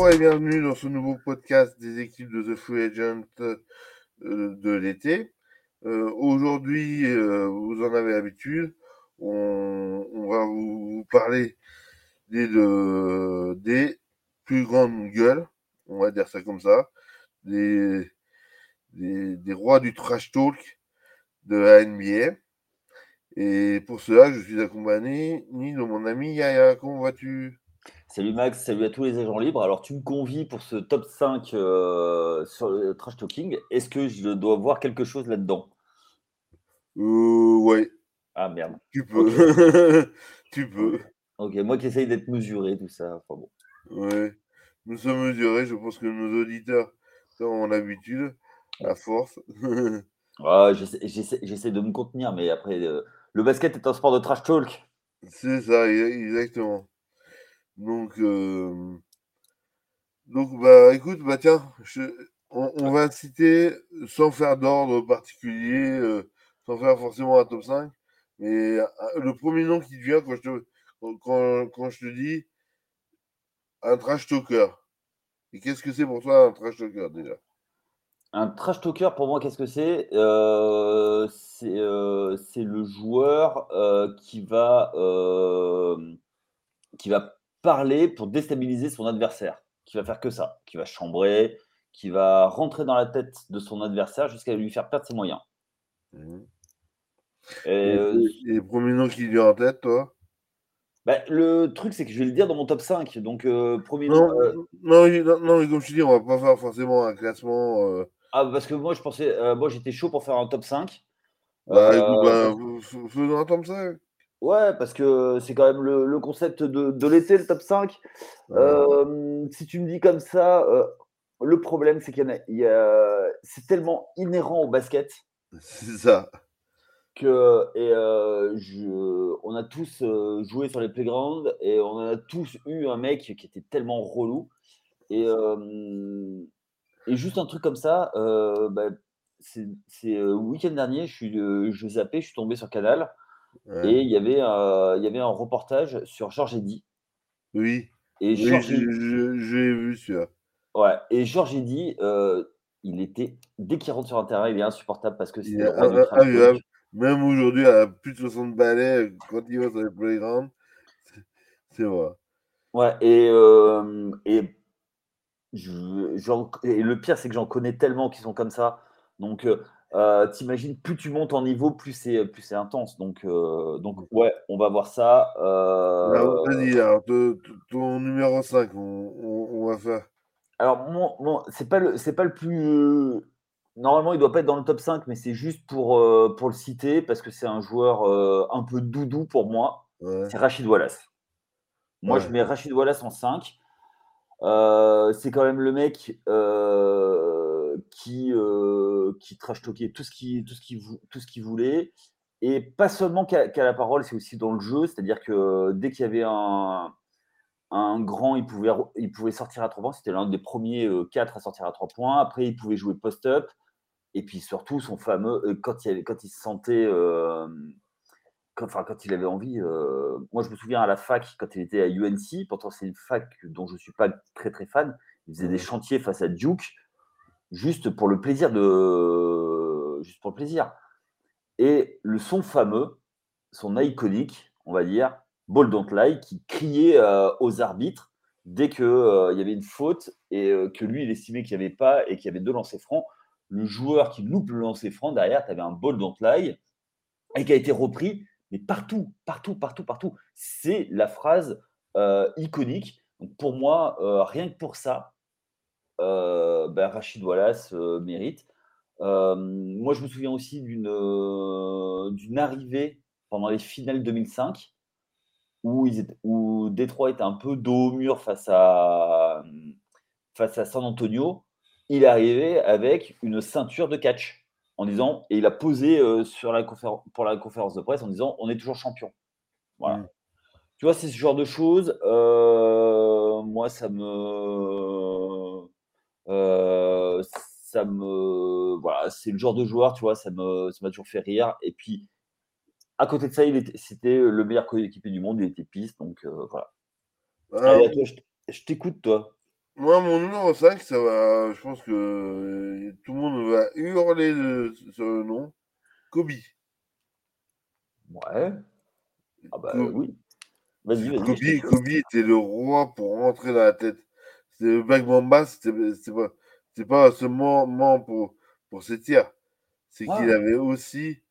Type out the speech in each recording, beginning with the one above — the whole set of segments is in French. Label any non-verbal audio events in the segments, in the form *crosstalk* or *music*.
Bonjour et bienvenue dans ce nouveau podcast des équipes de The Free Agent euh, de l'été. Euh, aujourd'hui, euh, vous en avez l'habitude, on, va vous, vous parler des, de- des plus grandes gueules, on va dire ça comme ça, des, des, des rois du trash talk de la NBA. Et pour cela, je suis accompagné ni de mon ami Yaya. Comment vas-tu? Salut Max, salut à tous les agents libres. Alors tu me convies pour ce top 5 euh, sur le trash talking. Est-ce que je dois voir quelque chose là-dedans? Euh, ouais, Ah merde. tu peux. *laughs* tu peux. Ok, moi qui essaye d'être mesuré, tout ça. Enfin bon. Ouais. Nous sommes mesurés, je pense que nos auditeurs ont l'habitude, à force. *laughs* Ah, j'essaie- de me contenir, mais après, euh, le basket est un sport de trash talk. C'est ça, exactement. Donc, euh, donc bah écoute, bah tiens, je- on, on va citer sans faire d'ordre particulier, euh, sans faire forcément un top 5, mais euh, le premier nom qui te vient quand je te, quand, quand- je te dis un trash talker. Et qu'est-ce que c'est pour toi un trash talker déjà? Un trash talker, pour moi, qu'est-ce que c'est? Euh, C'est euh, le joueur euh, qui va, qui va parler pour déstabiliser son adversaire, qui va faire que ça, qui va chambrer, qui va rentrer dans la tête de son adversaire jusqu'à lui faire perdre ses moyens. Mhm. Et, euh, et le premier nom qui vient en tête, toi? bah, le truc, c'est que je vais le dire dans mon top 5. Donc, euh, premier nom. Non, euh, non, non, non, mais comme je te dis, on va pas faire forcément un classement. euh, ah, parce que moi, je pensais, moi, j'étais chaud pour faire un top 5. bah, écoute, bah, faisons un top 5. Ouais, parce que c'est quand même le, le concept de, de l'été, le top 5. Ouais. Euh, si tu me dis comme ça, euh, le problème, c'est qu'il y a, a- c'est tellement inhérent au basket C'est ça. que et, euh, je- on a tous euh, joué sur les playgrounds et on a tous eu un mec qui était tellement relou. Et, et juste un truc comme ça, bah, c'est le week-end dernier, je, suis, je zappais, je suis tombé sur Canal Ouais. et il y avait, euh, il y avait un reportage sur Georges Eddy. Oui, Et oui, Georges l'ai vu celui-là. Ouais, et Georges Eddy, euh, il était, dès qu'il rentre sur un terrain, il est insupportable parce que Il c'était est le roi du in- trash invivable. talk. Même aujourd'hui, à plus de 60 balais, quand il va sur les playgrounds, c'est- c'est vrai. Ouais, et, euh, et, je- et le pire, c'est que j'en connais tellement qui sont comme ça. Donc, euh, t'imagines, plus tu montes en niveau, plus c'est plus c'est intense. Donc, euh, donc, ouais, on va voir ça. Alors, Euh, alors, te- ton numéro 5, on, on, on va faire. alors, mon, mon- c'est pas le, c'est pas le plus. Normalement, il doit pas être dans le top 5, mais c'est juste pour, euh, pour le citer parce que c'est un joueur un peu doudou pour moi. Ouais. C'est Rachid Wallace. Moi, Ouais. je mets Rachid Wallace en 5. Euh, c'est quand même le mec qui, qui trash talkait tout ce qu'il tout ce vou- tout ce qu'il voulait. Et pas seulement qu'à la parole, c'est aussi dans le jeu. C'est-à-dire que dès qu'il y avait un, un grand, il pouvait, il pouvait sortir à 3 points. C'était l'un des premiers 4 à sortir à 3 points. Après, il pouvait jouer post-up. Et puis surtout, son fameux, euh, quand, il, avait- quand il se sentait, euh, quand, enfin, quand il avait envie, euh, moi je me souviens à la fac, quand il était à UNC, pourtant c'est une fac dont je ne suis pas très très fan, il faisait des chantiers face à Duke, juste pour le plaisir de. Juste pour le plaisir. Et le son fameux, son iconique, on va dire, Ball Don't qui criait euh, aux arbitres dès qu'il y avait une faute et euh, que lui, il estimait qu'il n'y avait pas et qu'il y avait deux lancers francs. Le joueur qui loupe le lancer franc, derrière, tu avais un Ball Don't et qui a été repris, mais partout, partout, partout, partout. C'est la phrase euh, iconique. Pour moi, euh, rien que pour ça, euh, ben, Rachid Wallace euh, mérite. Euh, moi, je me souviens aussi d'une d'une arrivée pendant les finales 2005 où, ils étaient, où Détroit était un peu dos au mur face à, face à San Antonio. Il est arrivé avec une ceinture de catch en disant, et il a posé euh, sur la pour la conférence de presse en disant on est toujours champion. Voilà. Mm. Tu vois, c'est ce genre de choses. euh, moi, ça me. Euh, ça me. Voilà, c'est le genre de joueur, tu vois, ça me- ça m'a toujours fait rire. Et puis, à côté de ça, il était, c'était le meilleur coéquipier du monde, il était piste, donc euh, voilà. Allez, toi, je t'écoute, toi. Moi, mon numéro 5, ça va. Je pense que euh, tout le monde va hurler de- sur le nom. Kobe. Ouais. Ah bah oui. Vas-y, vas-y. je Kobe. Kobe était le roi pour rentrer dans la tête. Black Mamba, c'était pas, pas seulement pour, pour ses tirs. C'est qu'il Ouais. avait aussi,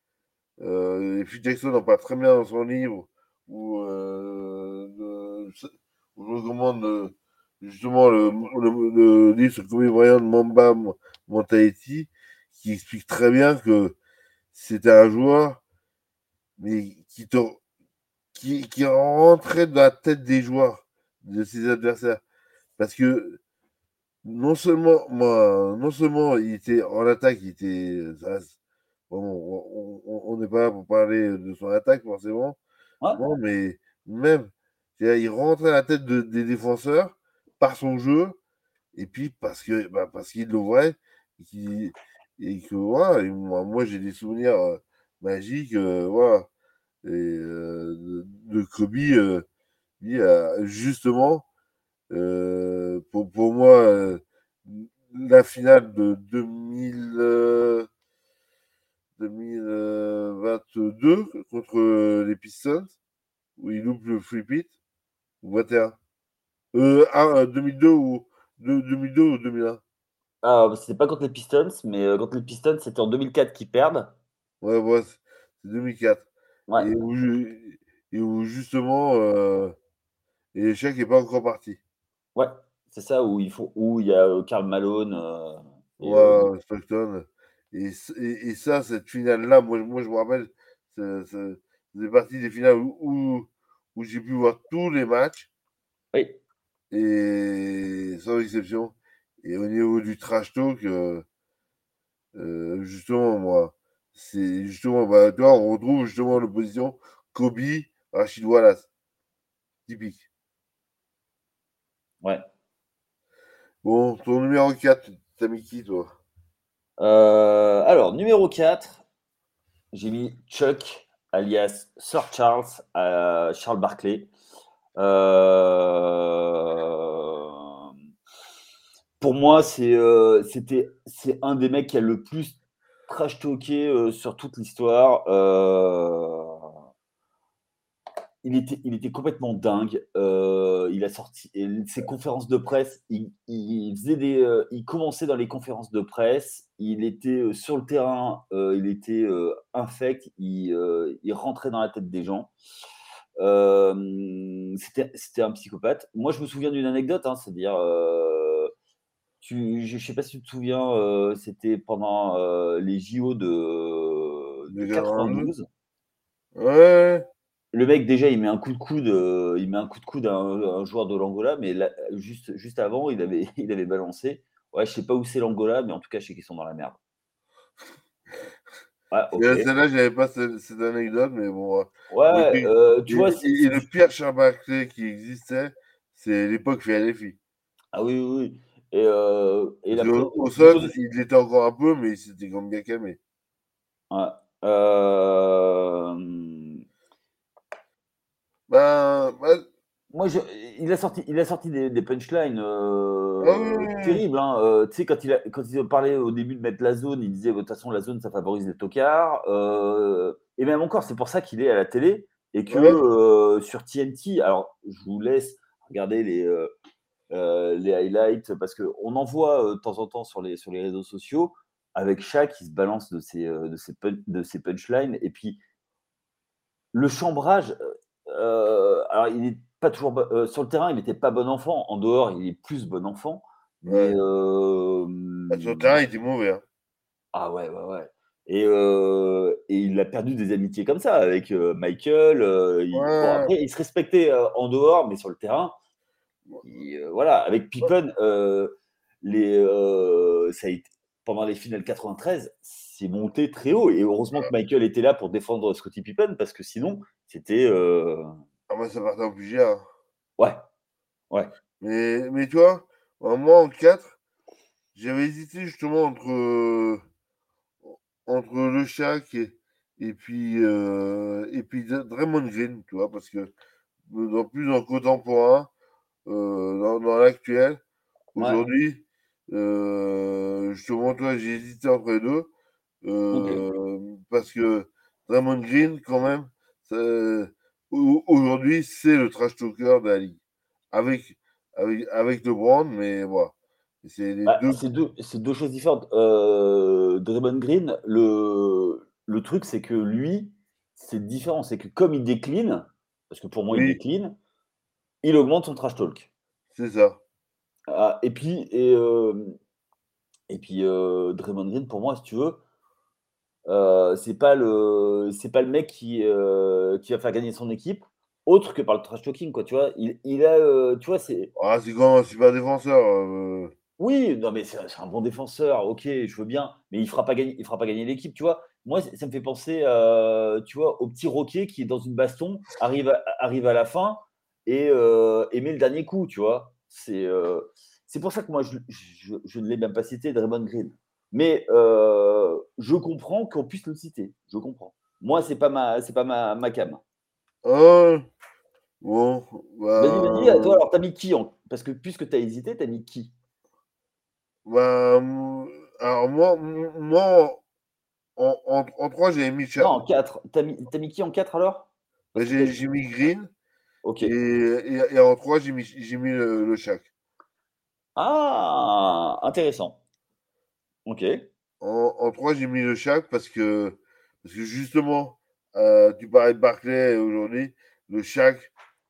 euh, et Phil Jackson en parle très bien dans son livre, où, euh, où je recommande euh, justement le, le, le livre sur Kobe Bryant, Mamba Mentality, qui explique très bien que c'était un joueur, mais qui te, qui, qui rentrait dans la tête des joueurs, de ses adversaires. Parce que non seulement, moi, non seulement il était en attaque, il était. ça, bon, on n'est pas là pour parler de son attaque, forcément. Ouais. Non, mais même, il rentrait dans la tête de, des défenseurs par son jeu, et puis parce que bah, parce qu'il l'ouvrait, et, qu et que voilà, et moi, moi j'ai des souvenirs euh, magiques, euh, voilà, et, euh, de, de Kobe, justement, pour, pour moi, euh, la finale de 2000, euh, 2022 contre les Pistons, où il loupe le free pit, ou 21. Euh, ah, 2002 ou 2002 ou 2001. Ah, c'était pas contre les Pistons, mais euh, contre les Pistons, c'était en 2004 qu'ils perdent. Ouais, ouais, c'est 2004. Ouais. Et, où, et où justement, euh, et l'échec n'est pas encore parti. Ouais, c'est ça, où, il faut, où il y a euh, Karl Malone. Euh, et, ouais, euh, Stockton. Et, et, et, ça, cette finale-là, moi, moi je me rappelle, c'est partie des finales où, où, où j'ai pu voir tous les matchs. Oui. Et sans exception. Et au niveau du trash talk, euh, euh, justement, moi, c'est justement, bah, tu vois, on retrouve justement l'opposition Kobe, Rachid Wallace. Typique. Ouais. Bon, ton numéro 4, t'as mis qui, toi? Euh, Alors, numéro 4, j'ai mis Chuck, alias Sir Charles, euh, Charles Barclay. Euh... Pour moi, c'est euh, un des mecs qui a le plus trash talké euh, sur toute l'histoire. Euh... Il était, il était complètement dingue. Euh, il a sorti ses conférences de presse. Il, il faisait des, euh, il commençait dans les conférences de presse. Il était euh, sur le terrain. il était infect. Il, il, rentrait dans la tête des gens. C'était un psychopathe. Moi, je me souviens d'une anecdote, hein, c'est-à-dire, tu, je ne sais pas si tu te souviens, c'était pendant les JO de, de 92. Ouais. Le mec déjà, il met un coup de coude, il met un coup de coude à un, un joueur de l'Angola, mais là, juste, juste avant, il avait, *laughs* il avait balancé. Ouais, je sais pas où c'est l'Angola, mais en tout cas, je sais qu'ils sont dans la merde. *laughs* Ouais, okay. Celle-là, j'avais pas cette, cette, anecdote, mais bon. Ouais, et, euh, tu et, vois. Et, et le pire Charbaclé qui existait, c'est l'époque Philadelphie. Ah oui, oui, oui. Et, euh, et la au, sol, il l'était encore un peu, mais il s'était quand même bien calmé. Ouais. Euh... Ben, ben, Moi, je, il a sorti, il a sorti des, des punchlines euh, ah terribles. Hein. Euh, tu sais, quand il, a, quand il parlait au début de mettre la zone, il disait de toute façon, la zone, ça favorise les tocards. Euh, et même encore, c'est pour ça qu'il est à la télé et que ouais. sur TNT, alors je vous laisse regarder les, les highlights parce qu'on en voit de temps en temps sur les, sur les réseaux sociaux avec Shaq qui se balance de ses, de ses, de ses punchlines. Et puis, le chambrage. Euh, alors, il n'est pas toujours euh, sur le terrain, il n'était pas bon enfant. En dehors, il est plus bon enfant. Mais euh, bah, sur le terrain, il était mauvais. Hein. Ah ouais, ouais, ouais. Et, euh, et, il a perdu des amitiés comme ça avec Michael. Il, ouais. bon, après, il se respectait en dehors, mais sur le terrain, il, voilà. Avec Pippen, les, ça a été, pendant les finales 93, c'est monté très haut. Et heureusement que Michael était là pour défendre Scottie Pippen, parce que sinon, c'était. Euh... Ah, moi, ça partait en PGA. Ouais. Ouais. Mais, mais tu vois, moi, en 4, j'avais hésité justement entre, euh, entre le Shaq et, et puis, euh, et puis Draymond Green, tu vois, parce que dans plus en contemporain, euh, dans, dans l'actuel, aujourd'hui, euh, te montre, j'ai hésité entre les deux. Parce que Draymond Green, quand même, aujourd'hui, c'est le trash talker de la ligue. Avec, avec, avec LeBron, mais voilà. C'est bah, deux... deux... choses différentes. Euh, Draymond Green, le, le truc, c'est que lui, c'est différent. C'est que comme il décline, parce que pour moi, il décline, il augmente son trash talk. C'est ça. Ah, et puis, et, euh, et puis euh, Draymond Green, pour moi, si tu veux, euh, c'est pas le c'est pas le mec qui, euh, qui va faire gagner son équipe autre que par le trash talking quoi tu vois. Il, il a euh, tu vois c'est ah c'est quand un super défenseur oui non mais c'est un bon défenseur ok je veux bien mais il fera pas gagner il fera pas gagner l'équipe tu vois. Moi ça me fait penser tu vois au petit Roquet qui est dans une baston arrive à, arrive à la fin et, et met le dernier coup tu vois. C'est c'est pour ça que moi je, je, je ne l'ai même pas cité Draymond Green mais euh, je comprends qu'on puisse le citer. Je comprends. Moi, c'est pas ma, c'est pas ma, ma cam. Oh, bon. Bah... Vas-y, vas-y. Toi, alors, t'as mis qui en... Parce que puisque t'as hésité, t'as mis qui? Bah, Alors, moi, moi en, en, en 3, j'ai mis Charles. Non, en 4. T'as mis, as mis qui en 4 alors? Bah, j'ai, mis Green. Ok. Et, et, en 3, j'ai mis, j'ai mis le, le Shaq. Ah, intéressant. Ok. En, en 3, j'ai mis le Shaq parce que, parce que justement, euh, tu parlais de Barclay aujourd'hui, le Shaq,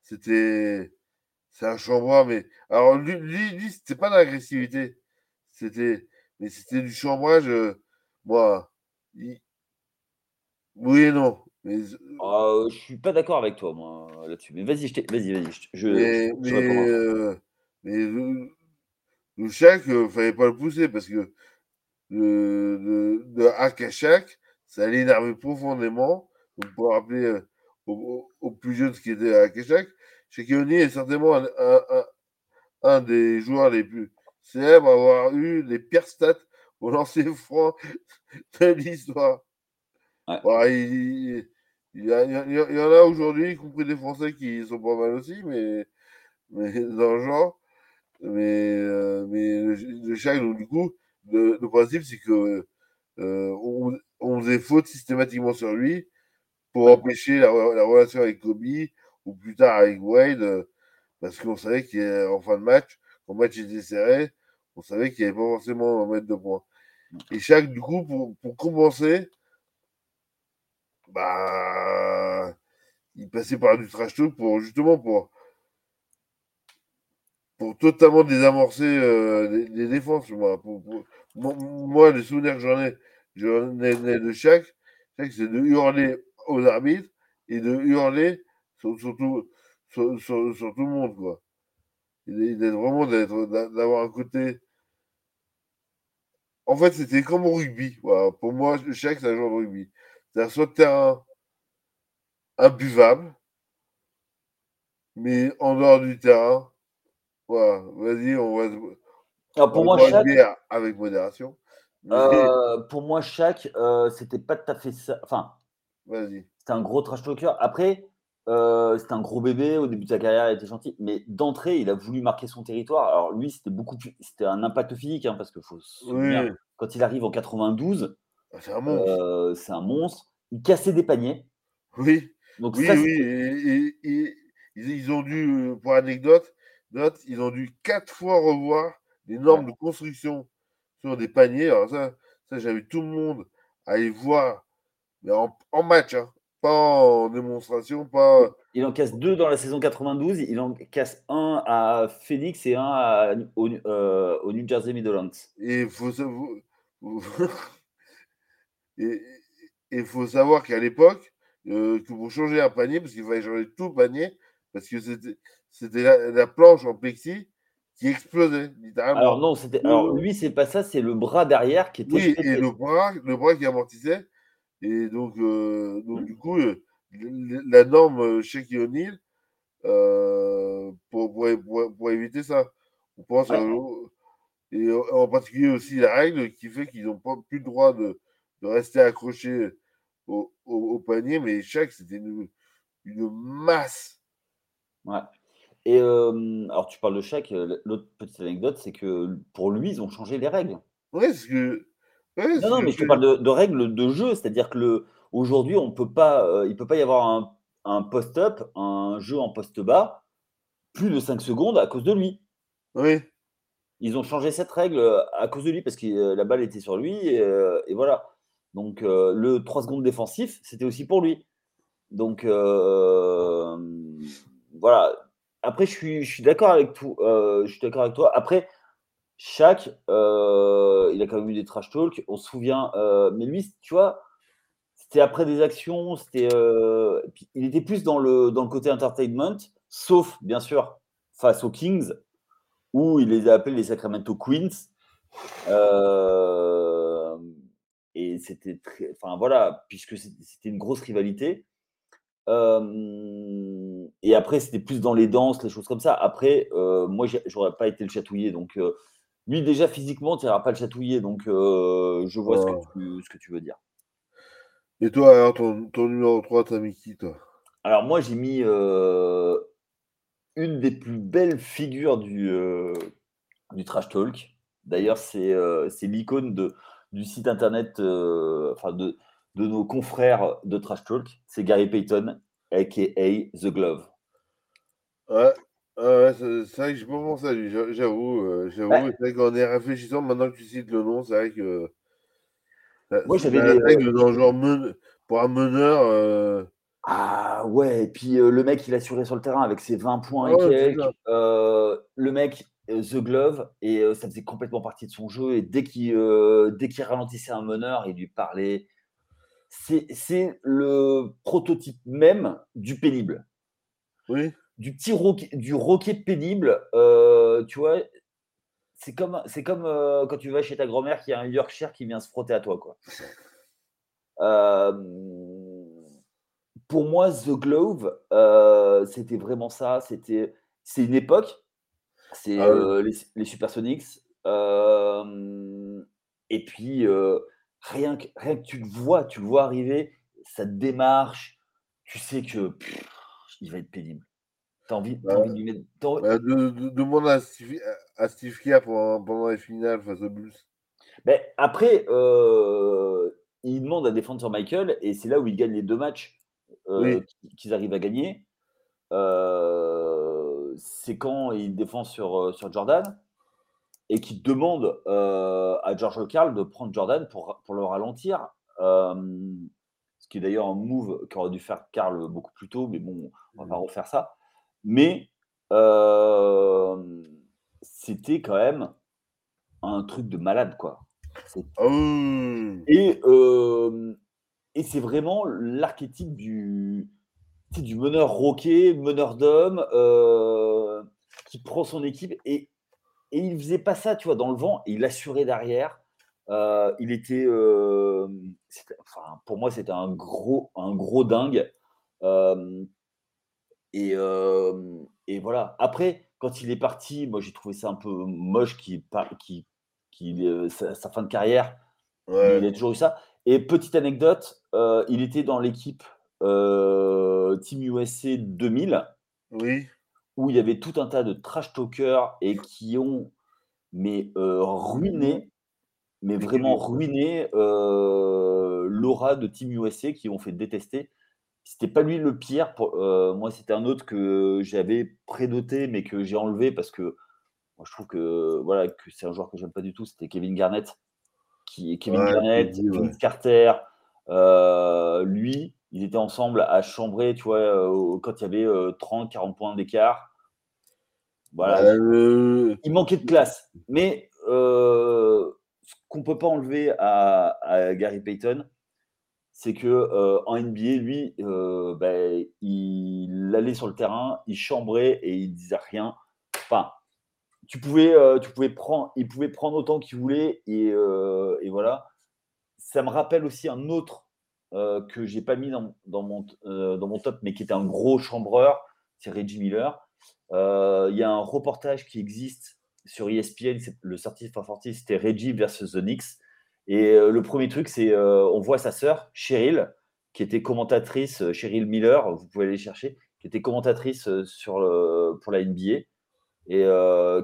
c'était. C'est un chambreur, mais. Alors, lui, lui, c'était pas d'agressivité. C'était. Mais c'était du chambrage. Euh, moi. Oui et non. Mais... Euh, je suis pas d'accord avec toi, moi, là-dessus. Mais vas-y, vas-y, vas-y. Je, mais, je, mais, euh, mais le, le Shaq, fallait pas le pousser parce que de, de, ça l'énervait profondément. Donc, pour rappeler euh, aux, plus jeunes ce qui était à Akashak, Shaquille est certainement un, un, un, des joueurs les plus célèbres à avoir eu les pires stats au lancer franc de l'histoire. il, il, y en a aujourd'hui, y compris des Français qui sont pas mal aussi, mais, mais *laughs* dans le genre. Mais, euh, mais le, le donc, du coup, le, principe, c'est que euh, on, on, faisait faute systématiquement sur lui pour empêcher la, relation avec Kobe ou plus tard avec Wade, euh, parce qu'on savait qu'en fin de match, quand le match était serré, on savait qu'il n'y avait pas forcément un mètre de points. Et chaque, du coup, pour, pour compenser, bah, il passait par du trash talk pour justement pour pour totalement désamorcer euh, les, défenses. Moi, moi, les souvenirs que j'en ai, j'en ai, de chaque, c'est de hurler aux arbitres et de hurler sur, tout, sur, tout, le monde. Quoi. d'être vraiment d'avoir un côté. En fait, c'était comme au rugby. Voilà. Pour moi, chaque, c'est un joueur de rugby. C'est-à-dire soit terrain imbuvable, mais en dehors du terrain, vas-y, on va. Alors *laughs* pour moi, chaque... avec modération. Euh, pour moi, chaque, euh, c'était pas tout à fait ça. Enfin, vas-y. C'était un gros trash talker. Après, euh, c'était un gros bébé. Au début de sa carrière, il était gentil. Mais d'entrée, il a voulu marquer son territoire. Alors lui, c'était beaucoup plus. C'était un impact physique, hein, parce que faut se souvenir, quand il arrive en 92, ah, c'est un monstre. c'est un monstre. Il cassait des paniers. Oui. Donc, oui, oui. Et, ils ont dû, pour anecdote, Note, ils ont dû quatre fois revoir les normes de construction sur des paniers. Alors ça, ça j'avais tout le monde à y voir, mais en, match, hein, pas en démonstration, pas. Il en casse deux dans la saison 92. Il en casse un à Phoenix et un au, euh, au, New Jersey Midlands. Et il faut, *laughs* et, faut savoir qu'à l'époque, euh, que pour changer un panier, parce qu'il fallait changer tout le panier, parce que c'était c'était la, planche en plexi qui explosait, littéralement. Alors non, c'était. Alors lui, c'est pas ça, c'est le bras derrière qui était. Oui, et le bras, le bras qui amortissait. Et donc, euh, donc du coup, euh, la norme chez O'Neill, euh, pour, pour, pour, éviter ça. On pense et en particulier aussi la règle qui fait qu'ils n'ont pas plus le droit de, de rester accrochés au, au, panier, mais chaque, c'était une, une masse. Ouais. Et alors, tu parles de Shaq. L'autre petite anecdote, c'est que pour lui, ils ont changé les règles. Ouais, que. non, non, mais je te parle de, règles de jeu. C'est-à-dire que aujourd'hui, on peut pas, il ne peut pas y avoir un, un post-up, un jeu en post-bas, plus de 5 secondes à cause de lui. Oui. Ils ont changé cette règle à cause de lui parce que la balle était sur lui et, et voilà. Donc le 3 secondes défensif, c'était aussi pour lui. Donc voilà, après, je suis, je suis d'accord avec. Euh, avec toi. Après, chaque, euh, il a quand même eu des trash talks. On se souvient, euh, mais lui, tu vois, c'était après des actions. C'était, il était plus dans le dans le côté entertainment, sauf bien sûr face aux Kings où il les a appelés les Sacramento Queens. et c'était enfin voilà, puisque c'était une grosse rivalité et après, c'était plus dans les danses, les choses comme ça. Après, moi, j'aurais pas été le chatouiller. Donc, lui, déjà, physiquement, tu n'iras pas le chatouiller. Donc, je vois ce, que tu, ce, que tu, veux dire. Et toi, alors, ton, ton numéro 3, t'as mis qui, toi? Alors, moi, j'ai mis une des plus belles figures du, du trash talk. D'ailleurs, c'est l'icône du site internet, enfin, de de nos confrères de Trash Talk, c'est Gary Payton, aka The Glove. Ouais, c'est vrai que je pas pensé à lui, j'avoue. Euh, j'avoue, c'est vrai qu'en y réfléchissant, maintenant que tu cites le nom, c'est vrai que. Moi, j'avais des. règles dans genre pour un meneur. Euh, ah ouais, et puis euh, le mec, il a assuré sur le terrain avec ses 20 points et quelques. le mec, The Glove, et ça faisait complètement partie de son jeu. Et dès qu'il dès qu'il ralentissait un meneur, il lui parlait c'est le prototype même du pénible. Oui. Du petit roquet, du roquet pénible, euh, tu vois, c'est comme, c'est comme euh, quand tu vas chez ta grand-mère qui a un Yorkshire qui vient se frotter à toi. Quoi. Euh, pour moi, The Glove, c'était vraiment ça. C'était, c'est une époque. C'est ah les, les, Supersonics. et puis, rien que, rien que tu le vois, tu le vois arriver, ça te démarche, tu sais que il va être pénible. Tu as envie, bah, envie de lui mettre. Bah, de, de, demander à Steve, à Steve Kerr pendant, pendant, les finales face aux Bulls. Mais après, euh, il demande à défendre sur Michael et c'est là où il gagne les deux matchs euh, qu'ils arrivent à gagner. Euh, c'est quand il défend sur, sur Jordan et qui demande euh, à George Carl de prendre Jordan pour, pour le ralentir. Euh, ce qui est d'ailleurs un move qu'aurait dû faire Carl beaucoup plus tôt, mais bon, on va mmh. refaire ça. Mais euh, c'était quand même un truc de malade, quoi. Mmh. Et, et c'est vraiment l'archétype du, du meneur roqué, meneur d'homme, qui prend son équipe et et il faisait pas ça, tu vois, dans le vent, il assurait derrière. Euh, il était, euh, enfin, pour moi, c'était un gros, un gros dingue. Euh, et, et, voilà. Après, quand il est parti, moi, j'ai trouvé ça un peu moche qui, qui, qui sa, sa, fin de carrière. Il a toujours eu ça. Et petite anecdote, il était dans l'équipe Team USA 2000. Oui où il y avait tout un tas de trash talkers et qui ont mais euh, ruiné, mais vraiment ruiné euh, l'aura de Team USA qui ont fait détester. C'était pas lui le pire. Pour, euh, moi, c'était un autre que j'avais prédoté, mais que j'ai enlevé parce que moi, je trouve que voilà que c'est un joueur que j'aime pas du tout. C'était Kevin Garnett, qui Kevin Garnett, Kevin Carter, lui, ils étaient ensemble à chambrer, tu vois, quand il y avait 30, 40 points d'écart. Voilà. Euh, il manquait de classe. Mais euh, ce qu'on ne peut pas enlever à, Gary Payton, c'est que euh, en NBA, lui, ben, il allait sur le terrain, il chambrait et il disait rien. Enfin, tu pouvais, tu pouvais prendre, il pouvait prendre autant qu'il voulait et, et, voilà. Ça me rappelle aussi un autre que j'ai pas mis dans, dans, mon, dans mon top, mais qui était un gros chambreur, c'est Reggie Miller. Euh, il y a un reportage qui existe sur ESPN, le sortie forty c'était Reggie versus The Knicks. Et euh, le premier truc, c'est euh, on voit sa sœur, Cheryl, qui était commentatrice, Cheryl Miller, vous pouvez aller chercher, qui était commentatrice sur pour la NBA et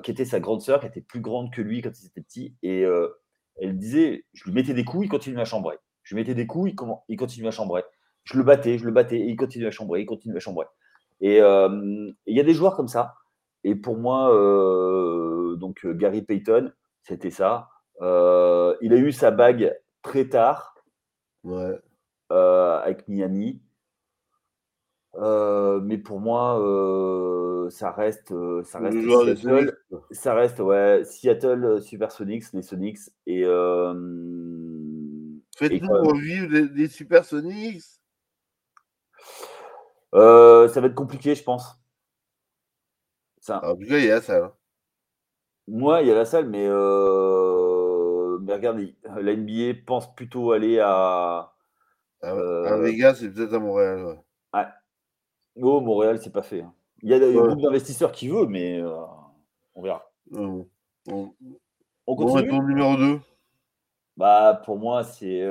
qui était sa grande sœur, qui était plus grande que lui quand il était petit. Et elle disait, je lui mettais des coups, il continuait à chambrer. Je lui mettais des coups, il, il continuait à chambrer. Je le battais, je le battais, et il continuait à chambrer, il continuait à chambrer. Et il y a des joueurs comme ça. Et pour moi, donc Gary Payton, c'était ça. il a eu sa bague très tard avec Miami. mais pour moi, ça reste, ça reste Seattle. Ça reste, ouais, Seattle Supersonics, les Sonics. Et. Faites-nous revivre les, les Supersonics. Euh, ça va être compliqué, je pense. Ça. En tout cas, il y a la salle. Hein. Moi, il y a la salle, mais, euh... mais regardez, la NBA pense plutôt aller à. À, euh... Vegas et peut-être à Montréal. Ouais. ouais. Oh, Montréal, c'est pas fait. Hein. Il y a, ouais. beaucoup d'investisseurs qui veulent, mais euh, on verra. On, on continue? Bon, numéro 2. Bah, pour moi, c'est.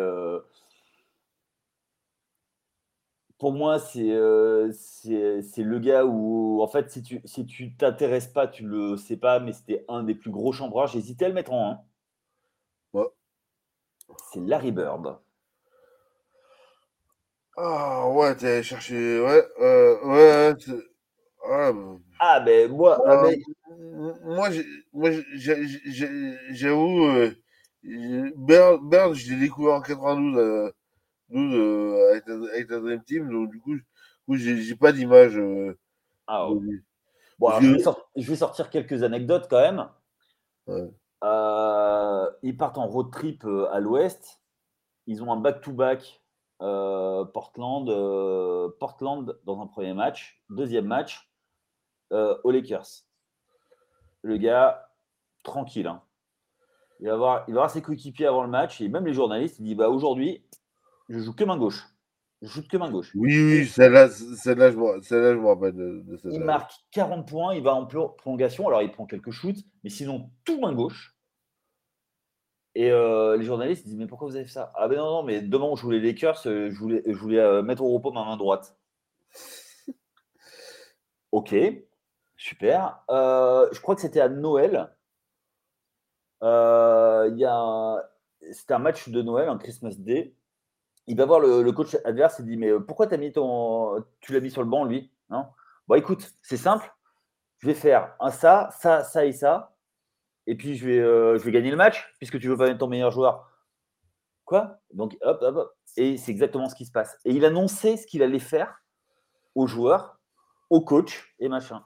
Pour moi, euh, c'est le gars où, en fait, si tu si tu t'intéresses pas, tu le sais pas, mais c'était un des plus gros chambreurs. J'hésitais à le mettre en 1. Ouais. C'est Larry Bird. Ah ouais, t'es cherché. Ouais, euh, ouais. Ah, ah, ben moi, ah, ben... moi, moi j'avoue, Bird, Bird je l'ai découvert en 92 nous, euh, avec, avec, la Dream Team, donc du coup, j'ai pas d'image. Euh, ah, bon, alors, je, vais sortir, je, vais sortir, quelques anecdotes quand même. Ouais. Euh, ils partent en road trip à l'ouest. Ils ont un back-to-back euh, Portland, Portland dans un premier match. Deuxième match, aux Lakers. Le gars, tranquille. Hein. Il, va voir, il va voir ses coéquipiers avant le match et même les journalistes. Il dit bah, aujourd'hui, je joue que main gauche. Je joue que main gauche. Oui, oui, celle-là, celle-là, je, celle je me rappelle de, de Il marque 40 points, il va en prolongation. Alors, il prend quelques shoots, mais sinon, tout main gauche. Et euh, les journalistes disent Mais pourquoi vous avez fait ça? Ah, ben non, non, mais demain, on joue les Lakers, euh, je voulais, je voulais euh, mettre au repos ma main droite. *laughs* ok, super. je crois que c'était à Noël. Il y a C'était un match de Noël, un Christmas Day il va voir le, coach adverse et dit Mais euh, pourquoi as mis ton, tu l'as mis sur le banc, lui non Bon, écoute, c'est simple. Je vais faire un ça, ça, ça et ça. Et puis, je vais, euh, je vais gagner le match, puisque tu veux pas mettre ton meilleur joueur. Quoi? Donc, hop, hop, hop. Et c'est exactement ce qui se passe. Et il annonçait ce qu'il allait faire aux joueurs, au coach et machin.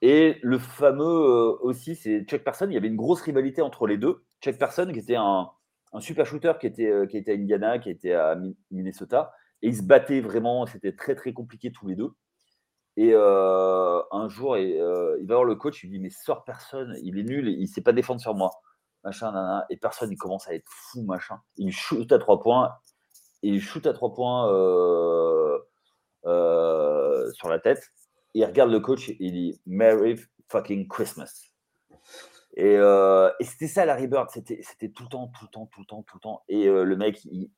Et le fameux euh, aussi, c'est Chuck Person. Il y avait une grosse rivalité entre les deux. Chuck Person, qui était un, un super shooter qui était, euh, qui était à Indiana, qui était à Minnesota. Et ils se battaient vraiment, c'était très très compliqué tous les deux. Et euh, un jour, euh, il va voir le coach, il lui dit Mais sort personne, il est nul, il ne sait pas défendre sur moi. Machin, et personne, il commence à être fou, machin. Il shoot à trois points, il shoot à trois points sur la tête. il regarde le coach et il dit Merry fucking Christmas. Euh, et, c'était ça Larry Bird, c'était, tout le temps, tout le temps, tout le temps, tout le temps. Et euh, le mec, il,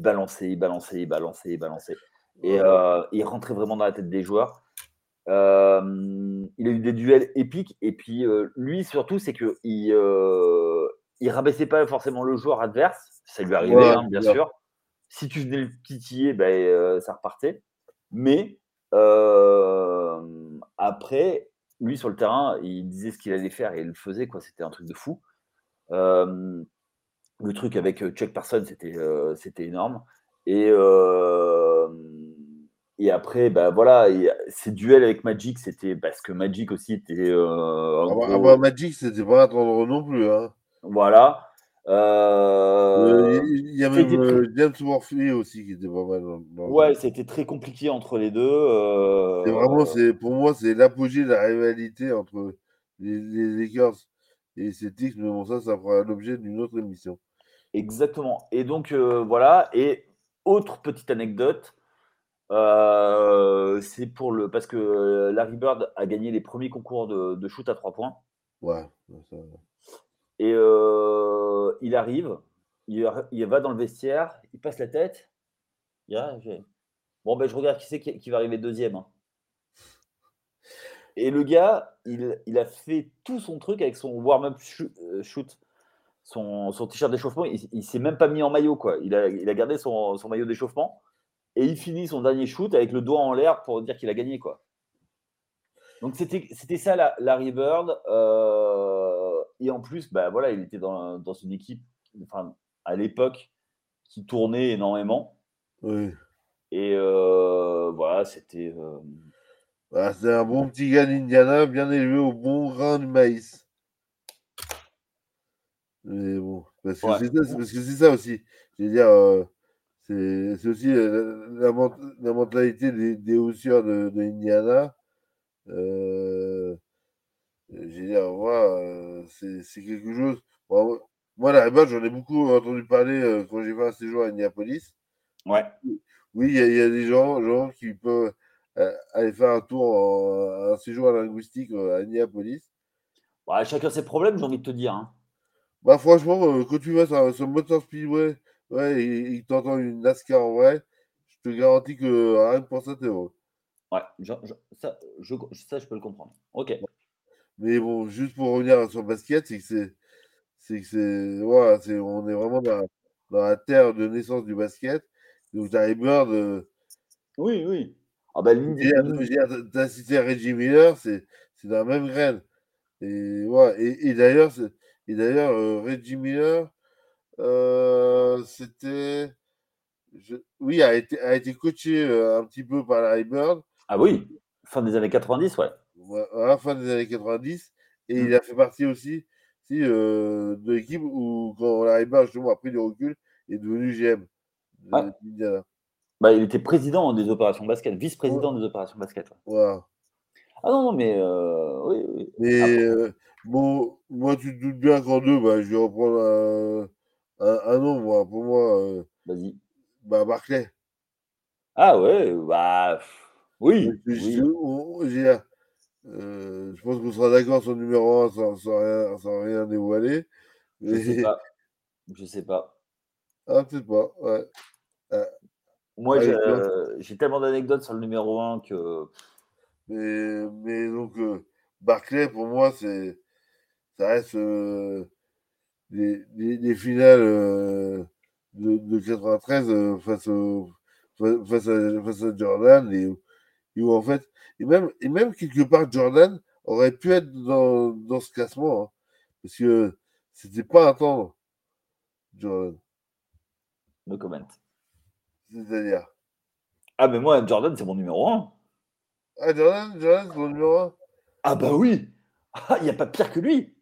balançait, il balançait, il balançait, il balançait. Et euh, il rentrait vraiment dans la tête des joueurs. il a eu des duels épiques. Et puis lui, surtout, c'est qu'il il rabaissait pas forcément le joueur adverse. Ça lui arrivait, hein, bien sûr. Si tu venais le titiller, ben, ça repartait. Mais après, lui, sur le terrain, il disait ce qu'il allait faire et il le faisait, quoi. C'était un truc de fou. le truc avec Chuck Person, c'était c'était énorme. Et, et après, bah, voilà, ces duels avec Magic, c'était parce que Magic aussi était. Ah bah, ah bah, Magic, c'était pas attendre non plus. Hein. Voilà. Euh, il y a même euh, James Murphy aussi qui était pas mal. ouais, c'était très compliqué entre les deux. Euh... vraiment, c'est pour moi, c'est l'apogée de la rivalité entre les, les Lakers et Celtics, mais bon, ça, ça fera l'objet d'une autre émission. Exactement. Et donc, euh, voilà. Et autre petite anecdote, c'est pour le. Parce que Larry Bird a gagné les premiers concours de, de shoot à trois points. Ouais. Ça... Et euh, il arrive, il, va dans le vestiaire, il passe la tête. bon, ben, je regarde qui c'est qui, va arriver deuxième. Hein. Et le gars, il, il a fait tout son truc avec son warm-up euh, shoot, son, t-shirt d'échauffement. Il, il s'est même pas mis en maillot, quoi. Il a, il gardé son, maillot d'échauffement et il finit son dernier shoot avec le doigt en l'air pour dire qu'il a gagné, quoi. Donc c'était ça la, Larry Bird. Euh, et en plus, bah, voilà, il était dans, dans une équipe, enfin, à l'époque, qui tournait énormément. Oui. Et euh, voilà, c'était. Euh, bah, c'est un bon petit gars d'Indiana, bien élevé au bon grain du maïs. Mais bon, parce que c'est ça, aussi. Je veux dire, euh, c'est aussi la, la, mentalité des, des haussières de, de Indiana. Euh, veux dire, moi, c'est quelque chose. moi, la j'en ai beaucoup entendu parler quand j'ai fait un séjour à Indianapolis. Ouais. Oui, il y, y, a des gens, gens qui peuvent euh, aller faire un tour, en, un séjour à linguistique euh, à Indianapolis. Bah, chacun ses problèmes, j'ai envie de te dire. Hein. Bah, franchement, euh, quand tu vas sur, sur Motor Speedway ouais, et, que une NASCAR en vrai, je te garantis que rien que pour ça, t'es heureux. Ouais, ça, je, ça, je peux le comprendre. Ok. Mais bon, juste pour revenir sur le basket, c'est que c'est. C'est que c'est. Voilà, c'est, on est vraiment dans, dans, la terre de naissance du basket. Donc, Larry Bird. Oui, oui. Ah bah, tu as cité Reggie Miller, c'est dans la même graine. Et, ouais, et, et d'ailleurs, et d'ailleurs euh, Reggie Miller, euh, c'était. Oui, a été, a été coaché euh, un petit peu par Larry Bird. Ah oui, fin des années 90, ouais. Ouais fin des années 90. Et mmh. il a fait partie aussi si, de l'équipe où, quand Bird justement, a pris du recul, est devenu GM. De, bah, il était président des opérations basket, vice-président des opérations basket. Ouais. Ah non, non, mais euh, oui, oui. Mais euh, bon, moi, tu te doutes bien qu'en deux, bah, je vais reprendre un, un, nom, moi. Pour moi, euh, vas-y. Bah, Barclay. Ah ouais, bah oui. Je pense qu'on sera d'accord sur le numéro 1 sans, sans, rien, sans rien dévoiler. Mais... Je sais pas. *laughs* Je sais pas. Ah, peut-être pas, ouais. Moi, j'ai tellement d'anecdotes sur le numéro 1 que. Mais, mais donc, euh, Barclay, pour moi, c'est ça reste euh, des, des, finales euh, de, de, 93 face, au, face, à, face, à, Jordan. Et, où, en fait, et même, et même quelque part, Jordan aurait pu être dans, dans ce classement. Hein, parce que c'était pas un temps, Jordan. No comment. C'est-à-dire? Ah, mais moi, Jordan, c'est mon numéro 1. Ah, Jordan, Jordan c'est mon numéro 1 Ah, bah oui Ah, il n'y a pas pire que lui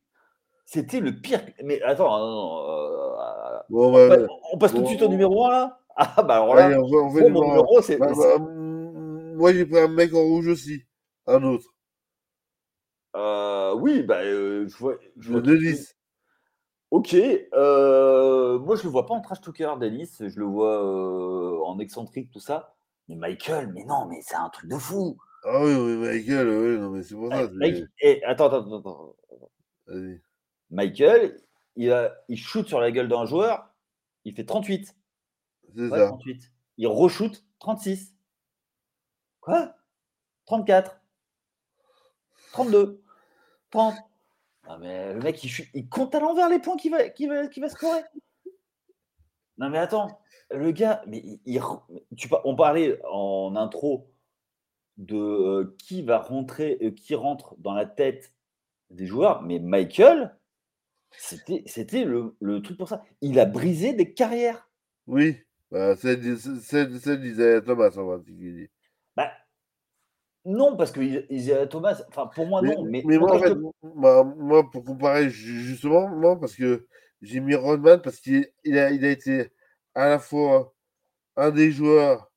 C'était le pire. Mais attends, non, euh, bon, on, passe, on, passe, tout de suite au numéro 1 là Ah, bah alors là, Allez, on fait, on fait mon numéro, c'est. Bah, bah, moi, j'ai pris un mec en rouge aussi. Un autre. Euh, oui, bah, euh, je vois. Je vois le 10. Ok, euh, moi je le vois pas en trash talker, Denis, je le vois en excentrique, tout ça. Mais Michael, mais non, mais c'est un truc de fou. Ah oui, oui, Michael, oui, non, mais c'est pour ça. Mike, eh, attends, attends, attends. Michael, il, a, il shoot sur la gueule d'un joueur, il fait 38. C'est ça. 38. Il re-shoot 36. Quoi? 34. 32. 30. Non, mais le mec, il, compte à l'envers les points qu'il va, va, va scorer. Non, mais attends, le gars, mais il, tu, on parlait en intro de euh, qui va rentrer, euh, qui rentre dans la tête des joueurs, mais Michael, c'était, le, le, truc pour ça. Il a brisé des carrières. Oui, bah, c'est, disait Thomas. Non, parce que Isaiah Thomas, enfin pour moi non. Mais, mais moi, en fait, bah, moi, pour comparer justement, non, parce que j'ai mis Rodman parce qu'il il a, il a été à la fois un des joueurs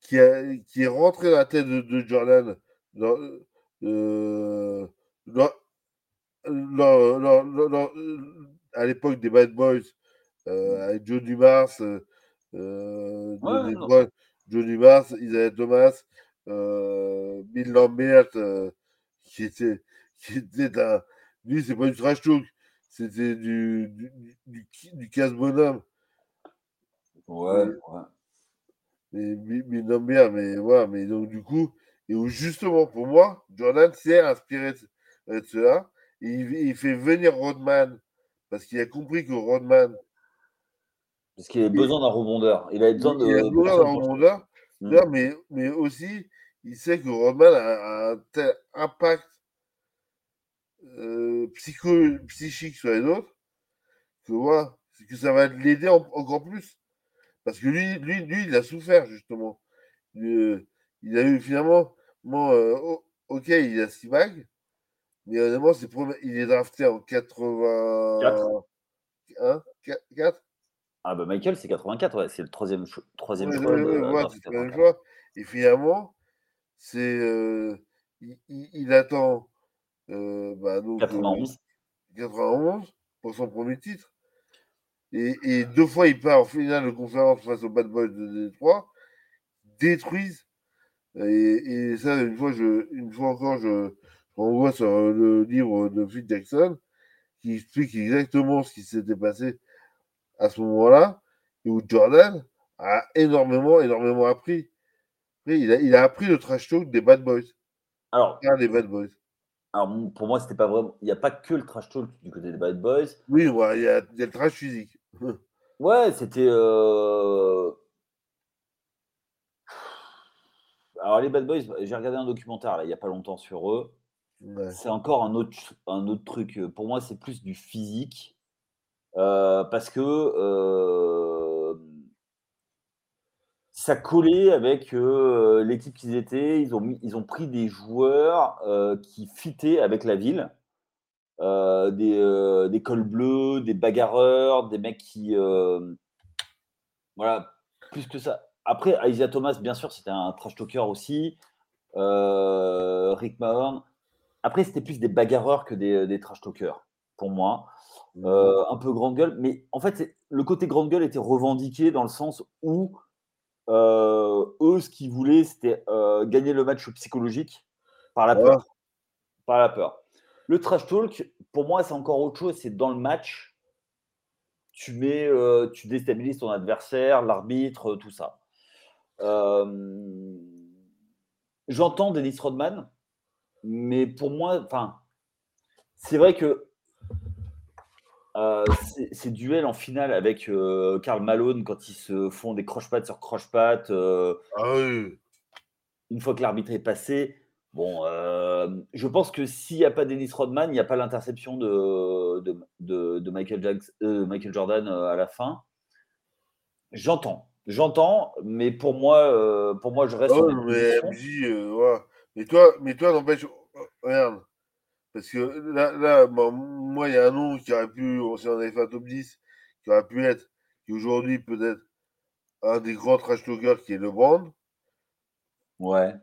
qui, a, qui est rentré dans la tête de, de Jordan dans, euh, dans, dans, à l'époque des Bad Boys euh, avec Joe Dumas, euh, ouais, Joe Dumas, Isaiah Thomas, euh, Bill Lambert, euh, qui, était, qui était un. Lui, c'est pas du trash talk, c'était du, du, du, du casse-bonhomme. Ouais, ouais. Mais Bill Lambert, mais voilà, mais donc du coup, Et où justement, pour moi, Jordan s'est inspiré de, cela. il, il, fait venir Rodman parce qu'il a compris que Rodman. Parce qu'il a besoin d'un rebondeur. Il a besoin de. Il a besoin d'un rebondeur. Mais, mais aussi, il sait que Rodman a, un tel impact euh, psycho, psychique sur les autres que, voilà, que ça va l'aider encore plus. Parce que lui, lui, lui, il a souffert, justement. Il, il a eu finalement. Bon, euh, ok, il a six bagues, mais honnêtement, c'est il est drafté en 80. 4 4 Ah, bah Michael, c'est 84, ouais, c'est le troisième, troisième choix. Ouais, choix. Et finalement, c'est. Il, il, attend. Euh, bah, donc, 91. 91 pour son premier titre. Et, et, deux fois, il part en finale de conférence face aux Bad Boys de Détroit, détruisent. Et, et, ça, une fois, je, une fois encore, je, renvoie sur le livre de Phil Jackson qui explique exactement ce qui s'était passé à ce moment-là et où Jordan a énormément, énormément appris. Il a, il a appris le trash talk des Bad Boys. Alors, des Bad Boys. Alors, pour moi, c'était pas vraiment. Il n'y a pas que le trash talk du côté des Bad Boys. Oui, ouais, il, y a, il y a le trash physique. *laughs* Ouais, c'était. Euh... Alors, les Bad Boys, j'ai regardé un documentaire là, il n'y a pas longtemps sur eux. C'est encore un autre, un autre truc. Pour moi, c'est plus du physique. Euh, parce que euh, ça collait avec euh, l'équipe qu'ils étaient. Ils ont, mis, ils ont pris des joueurs qui fitaient avec la ville. des, des cols bleus, des bagarreurs, des mecs qui. voilà, plus que ça. Après, Isaiah Thomas, bien sûr, c'était un trash talker aussi. Rick Mahorn. Après, c'était plus des bagarreurs que des, des trash talkers, pour moi. Euh, un peu grande gueule. Mais en fait, le côté grande gueule était revendiqué dans le sens où euh, eux, ce qu'ils voulaient, c'était euh, gagner le match psychologique par la peur. Par la peur. Le trash talk, pour moi, c'est encore autre chose. C'est dans le match, tu mets, tu déstabilises ton adversaire, l'arbitre, tout ça. J'entends Dennis Rodman mais pour moi, enfin, c'est vrai que euh, ces duels en finale avec euh, Karl Malone quand ils se font des croche-pattes sur croche-pattes, euh, ah une fois que l'arbitre est passé, bon, je pense que s'il n'y a pas Dennis Rodman, il n'y a pas l'interception de, de, Michael, Michael Jordan à la fin. J'entends, j'entends, mais pour moi, pour moi, je reste. Oh, mais. Mais toi, mais toi, n'empêche, regarde. Parce que là, là moi, il y a un nom qui aurait pu, si on avait fait un top 10, qui aurait pu être, qui aujourd'hui peut-être un des grands trash talkers qui est le Brand. Ouais.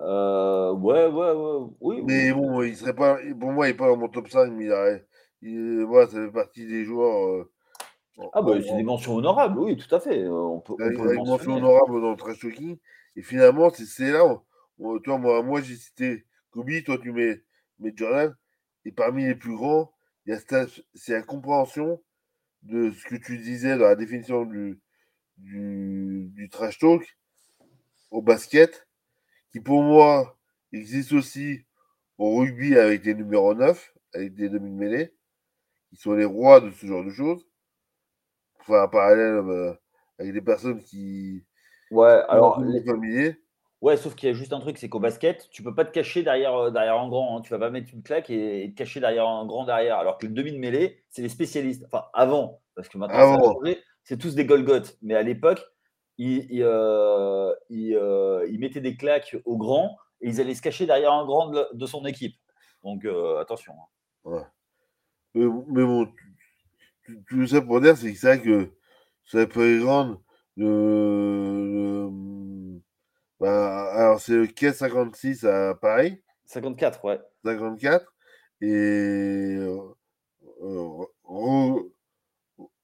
Euh, ouais, ouais, ouais, oui. Mais bon, il serait pas, pour moi, il n'est pas dans mon top 5, mais il, a, il voilà, ça fait partie des joueurs. Euh, ah, bah, c'est des mentions honorables, oui, tout à fait. On peut, on peut des mentions honorables dans le trash talking. Et finalement, c'est là, toi, moi, moi j'ai cité Kobe, toi, tu mets, mets Jordan. Et parmi les plus grands, c'est la compréhension de ce que tu disais dans la définition du, du, du trash talk au basket, qui pour moi existe aussi au rugby avec des numéros 9, avec des demi-mêlées, qui sont les rois de ce genre de choses. Pour faire un parallèle euh, avec des personnes qui, Ouais, alors. Les... Ouais, sauf qu'il y a juste un truc, c'est qu'au basket, tu peux pas te cacher derrière, euh, derrière un grand. Hein. Tu vas pas mettre une claque et, te cacher derrière un grand derrière. Alors que le demi de mêlée, c'est les spécialistes. Enfin, avant, parce que maintenant, c'est tous des Golgoth. Mais à l'époque, ils, ils, euh, euh, mettaient des claques aux grands et ils allaient se cacher derrière un grand de, son équipe. Donc, attention. Hein. Ouais. Mais, bon, tout ça pour dire, c'est vrai que ça peut être grande le, bah, alors, c'est le quai 56 à Paris. 54, ouais. 54. Et euh, euh,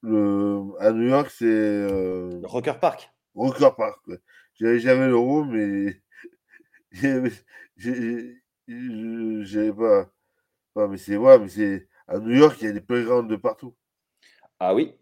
le, à New York, c'est. Euh, Rocker Park. Rocker Park, ouais. J'avais jamais l'euro, mais. *laughs* J'avais pas. pas. mais c'est mais c'est. À New York, il y a des playgrounds de partout. Ah oui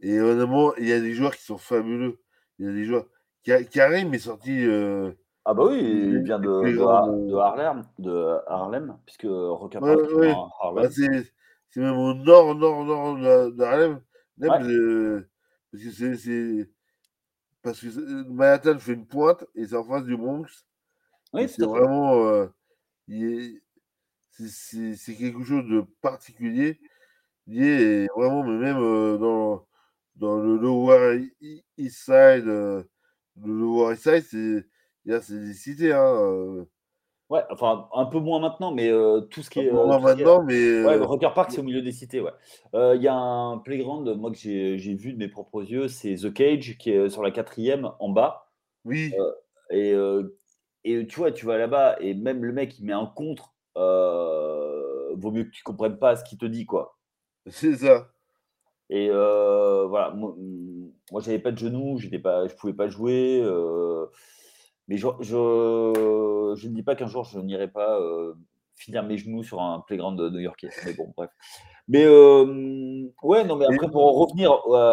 et honnêtement, il y a des joueurs qui sont fabuleux. Il y a des joueurs Karim est sorti. Euh, ah bah oui, il vient de, de, Harlem, de Harlem, puisque Park ouais, Harlem. Bah, c'est même au nord, nord, nord de, Harlem. Même parce que c'est parce que Manhattan fait une pointe et c'est en face du Bronx. Oui, c'est vraiment euh, c'est quelque chose de particulier. lié vraiment, mais même euh, dans, dans le Lower East Side, euh, le Side, c'est des cités. Hein, euh. Ouais, enfin un peu moins maintenant, mais euh, tout ce qui est. moins maintenant, mais. Ouais, Rocker Park, c'est au milieu des cités, ouais. Il y a un playground, moi, que j'ai vu de mes propres yeux, c'est The Cage, qui est sur la quatrième en bas. Oui. et, et tu vois, tu vas là-bas, et même le mec, il met un contre. vaut mieux que tu comprennes pas ce qu'il te dit, quoi. C'est ça. Et euh, voilà, moi, moi j'avais pas de genoux, j'étais pas, je pouvais pas jouer. Euh, mais je, je, je, ne dis pas qu'un jour je n'irai pas euh, finir mes genoux sur un playground de new-yorkais. Mais bon, bref. Mais ouais, non, mais après, pour en revenir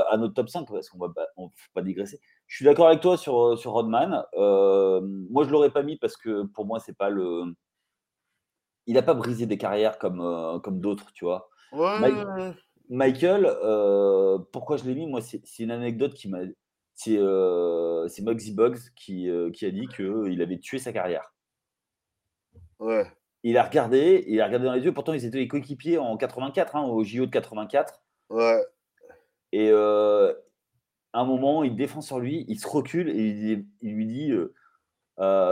à notre top 5, parce qu'on va pas, on pas digresser, je suis d'accord avec toi sur, sur Rodman. moi, je l'aurais pas mis parce que pour moi, c'est pas le. Il n'a pas brisé des carrières comme, comme d'autres, tu vois. Ouais. Michael, euh, pourquoi je l'ai mis? Moi, c'est une anecdote qui m'a. C'est euh, Muggsy Bugs qui, euh, qui a dit qu'il avait tué sa carrière. Ouais. Il a regardé, il a regardé dans les yeux. Pourtant, ils étaient les coéquipiers en 84, hein, au JO de 84. Ouais. Et à un moment, il défend sur lui, il se recule et il, il lui dit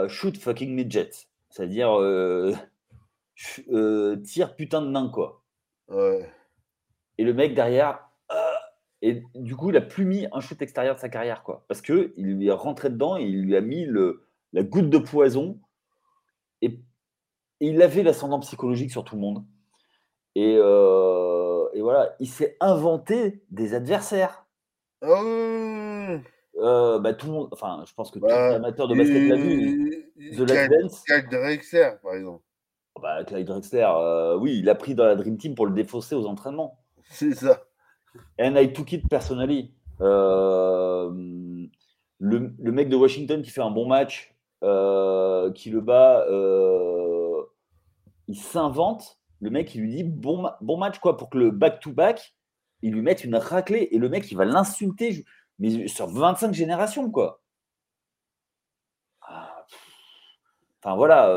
shoot fucking midget. C'est-à-dire *laughs* tire putain de nain, quoi. Ouais. Et le mec derrière, euh, et du coup, il a plus mis un shoot extérieur de sa carrière, quoi. Parce qu'il lui est rentré dedans et il lui a mis le, la goutte de poison. Et, il avait l'ascendant psychologique sur tout le monde. Et, euh, et voilà, il s'est inventé des adversaires. Oh. Euh, bah, tout le monde, enfin, je pense que tout bah, amateur de basket l'a vu. The Last Dance. Clyde Drexler, par exemple. Bah, Clyde Drexler, oui, il a pris dans la Dream Team pour le défausser aux entraînements. C'est ça. And I took it personally. Euh, le, le, mec de Washington qui fait un bon match, euh, qui le bat, euh, il s'invente. Le mec, il lui dit bon, bon match, quoi, pour que le back-to-back, il lui mette une raclée et le mec, il va l'insulter, mais sur 25 générations, quoi. Ah, enfin, voilà.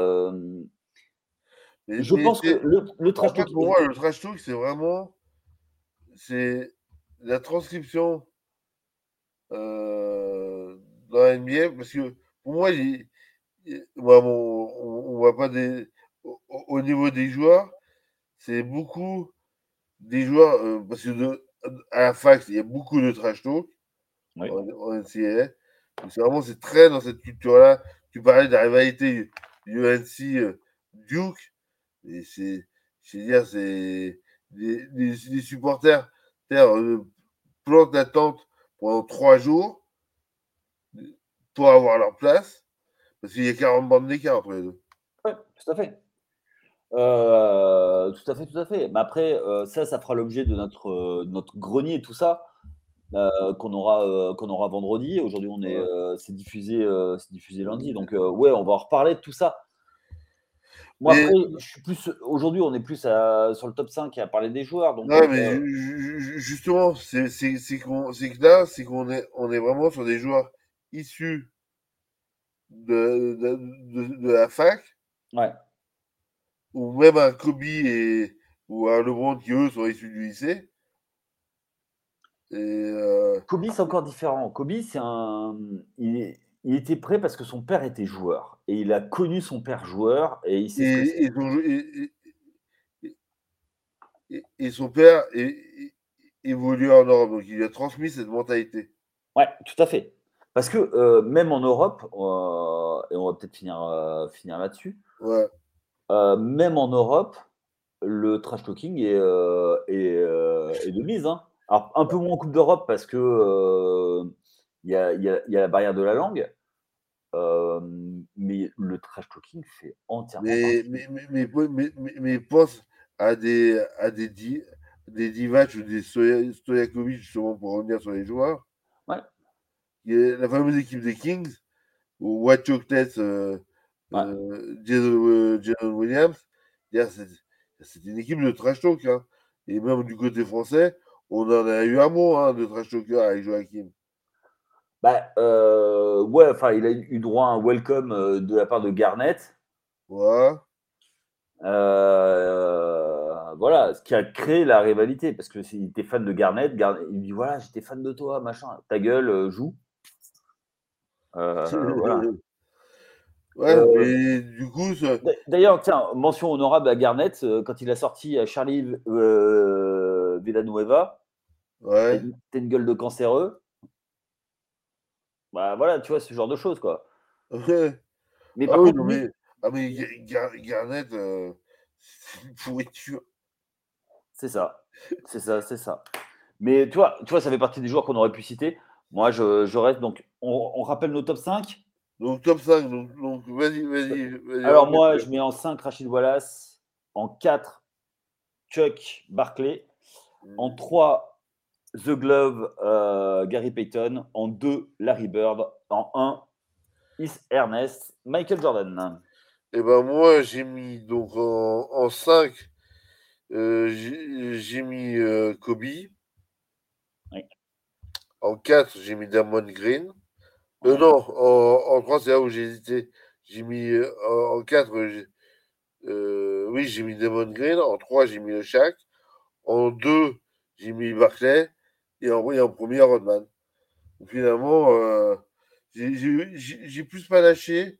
je pense que le, le trash talk. Pour moi, le trash talk, c'est vraiment c'est la transcription euh, dans la NBA, parce que pour moi, on, voit pas des. Au, niveau des joueurs, c'est beaucoup des joueurs, euh, parce que à la fac, il y a beaucoup de trash talk en, NCAA. C'est vraiment, c'est très dans cette culture-là. Tu parlais de la rivalité UNC euh, Duke, et c'est, je veux dire, c'est les, supporters euh, plantent la tente pendant trois jours pour avoir leur place, parce qu'il y a 40 bandes d'écart entre les deux. Oui, tout à fait. Euh, tout à fait, tout à fait. Mais après, euh, ça, ça fera l'objet de notre, notre grenier et tout ça. qu'on aura qu'on aura vendredi. Aujourd'hui, on est c'est diffusé c'est diffusé lundi. Donc ouais, on va en reparler de tout ça. Moi, après, je suis plus. Aujourd'hui, on est plus sur le top 5 à parler des joueurs. Donc, non, mais euh, justement, c'est que là, c'est qu'on est, on est vraiment sur des joueurs issus de, de, la fac. Ouais. Ou même un Kobe et, ou un LeBron qui, eux, sont issus du lycée. Et euh, Kobe, c'est encore différent. Kobe, c'est un. Il est il était prêt parce que son père était joueur. Et il a connu son père joueur. Et, il et, et, son père évolue en Europe. Donc il lui a transmis cette mentalité. Ouais, tout à fait. Parce que euh, même en Europe, euh, et on va peut-être finir, euh, finir là-dessus, ouais. même en Europe, le trash talking est, est, est de mise. Hein. Alors, un peu moins en Coupe d'Europe parce que il y a, y, a, y a, la barrière de la langue, mais le trash talking fait entièrement. Mais, mais, mais, mais, mais, pense à des, à des, des Divac ou des Stojakovic, justement, pour revenir sur les joueurs. Ouais. la fameuse équipe des Kings, où White Chocolates, euh, Ouais. euh, Jason, euh, Jason Williams, c'est c'est une équipe de trash talk. hein. Et même du côté français, on en a eu un mot hein, de trash talker avec Joachim. Bah, euh, ouais, enfin, il a eu droit à un welcome euh, de la part de Garnett. Voilà. Euh, voilà, ce qui a créé la rivalité, parce que s'il était fan de Garnett, Garnett, il dit voilà, j'étais fan de toi, machin, ta gueule, joue. Euh, *laughs* voilà. Ouais, Euh, mais du coup, ça- D'ailleurs, tiens, mention honorable à Garnett, quand il a sorti à Charlie Villanueva, ouais. t'as une gueule de cancéreux. Bah voilà, tu vois, ce genre de choses, quoi. Mais Ah par contre, mais, ah, mais Ga- Ga- Garnett, euh, *laughs* c'est une pourriture. C'est ça, c'est ça, c'est ça. Mais tu vois, tu vois, ça fait partie des joueurs qu'on aurait pu citer. Moi, je, je reste donc. On, on rappelle nos top 5. Donc, top 5, donc, donc vas-y, vas-y. Alors, moi, je mets en 5 Rachid Wallace. En 4, Chuck Barkley. En 3, The Glove, euh, Gary Payton. En 2, Larry Bird. En 1, Is Ernest, Michael Jordan. Eh ben moi, j'ai mis donc en, en 5, euh, j'ai mis euh, Kobe. Oui. En 4, j'ai mis Damon Green. Euh, non, en, en 3, c'est là où j'ai hésité. J'ai mis euh, en, 4, oui, j'ai mis Damon Green. En 3, j'ai mis le Shaq. En 2, j'ai mis Barclay. Et en, et en premier, Rodman. Finalement, euh, j'ai- plus pas lâché.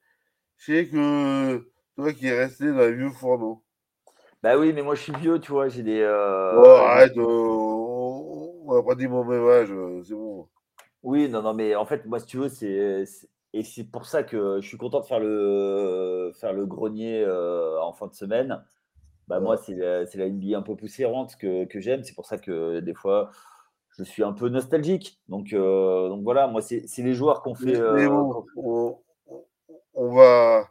C'est que toi qui est resté dans les vieux fourneaux. Bah oui, mais moi, je suis vieux, tu vois. J'ai des. euh, Oh, arrête, euh, on n'a pas dit mon même âge, c'est bon. Oui, non, non, mais en fait, moi, si tu veux, c'est. Et c'est pour ça que je suis content de faire le, faire le grenier euh, en fin de semaine. Bah, moi, c'est la, la NBA un peu poussiérante que, que j'aime. C'est pour ça que des fois, je suis un peu nostalgique. Donc, euh, donc voilà, moi, c'est les joueurs qu'on fait. euh, bon, on, va,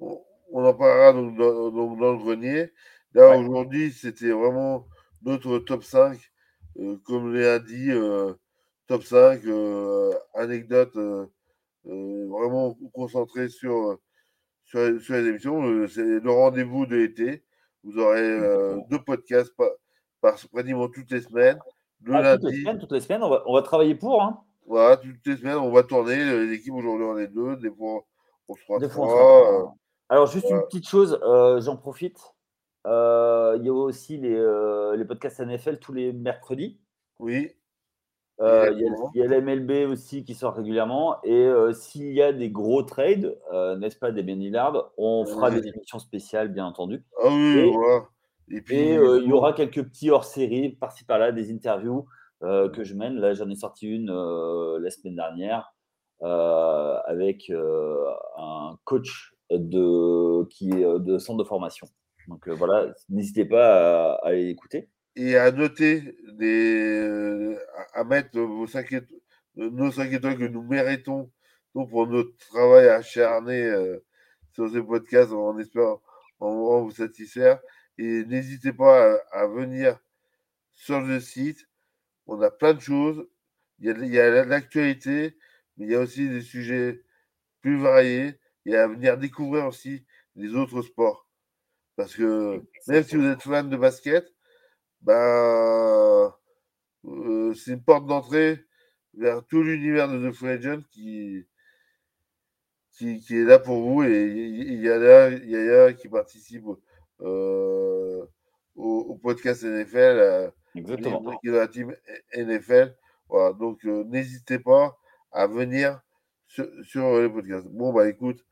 on, en parlera donc dans, donc dans le grenier. Là, Ouais. aujourd'hui, c'était vraiment notre top 5. euh, comme Léa dit, top 5, euh, anecdote vraiment concentré sur, sur, les- sur les émissions. C'est le rendez-vous de l'été. Vous aurez deux podcasts par, par pratiquement toutes les semaines. Ah, toutes les semaines, toutes les semaines, on va, on va travailler pour. Hein. voilà, toutes les semaines, on va tourner. L'équipe, aujourd'hui, on est deux. Des fois, on sera Des fois, on trois. sera euh. Alors, juste voilà. une petite chose, euh, j'en profite. Euh, il y a aussi les, euh, les podcasts NFL tous les mercredis. oui, Il y, a- l'MLB aussi qui sort régulièrement. Et s'il y a des gros trades, n'est-ce pas, des Lillard, on fera des émissions spéciales, bien entendu. ah oui, Et- voilà. Et puis, Et euh, il y aura quelques petits hors-série, par-ci par-là, des interviews euh, que je mène. Là, j'en ai sorti une euh, la semaine dernière avec un coach de, qui est de centre de formation. Donc voilà, n'hésitez pas à, à aller écouter. et à noter, des, à, mettre vos 5 étoiles, nos 5 étoiles que nous méritons donc pour notre travail acharné sur ces podcasts en espérant en, en vous satisfaire. Et n'hésitez pas à, venir sur le site. On a plein de choses. Il y a, l'actualité, mais il y a aussi des sujets plus variés et à venir découvrir aussi les autres sports. Parce que même si vous êtes fan de basket, ben, euh, c'est une porte d'entrée vers tout l'univers de The Free Agent qui, qui, est là pour vous. Et il y a là, y a qui participe euh, au, au podcast NFL, euh, Exactement. la team NFL. Voilà, donc euh, n'hésitez pas à venir sur, sur les podcasts. Bon, bah écoute,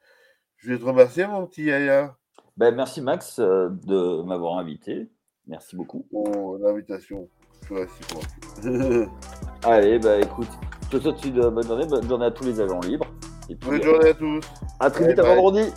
je vais te remercier, mon petit Yaya, Ben, merci Max euh, de m'avoir invité. Merci beaucoup. pour l'invitation. *laughs* Allez, bah écoute, je te souhaite une bonne journée, bonne journée à tous les agents libres. Et puis, Bonne journée à tous. à très vite à bye. vendredi.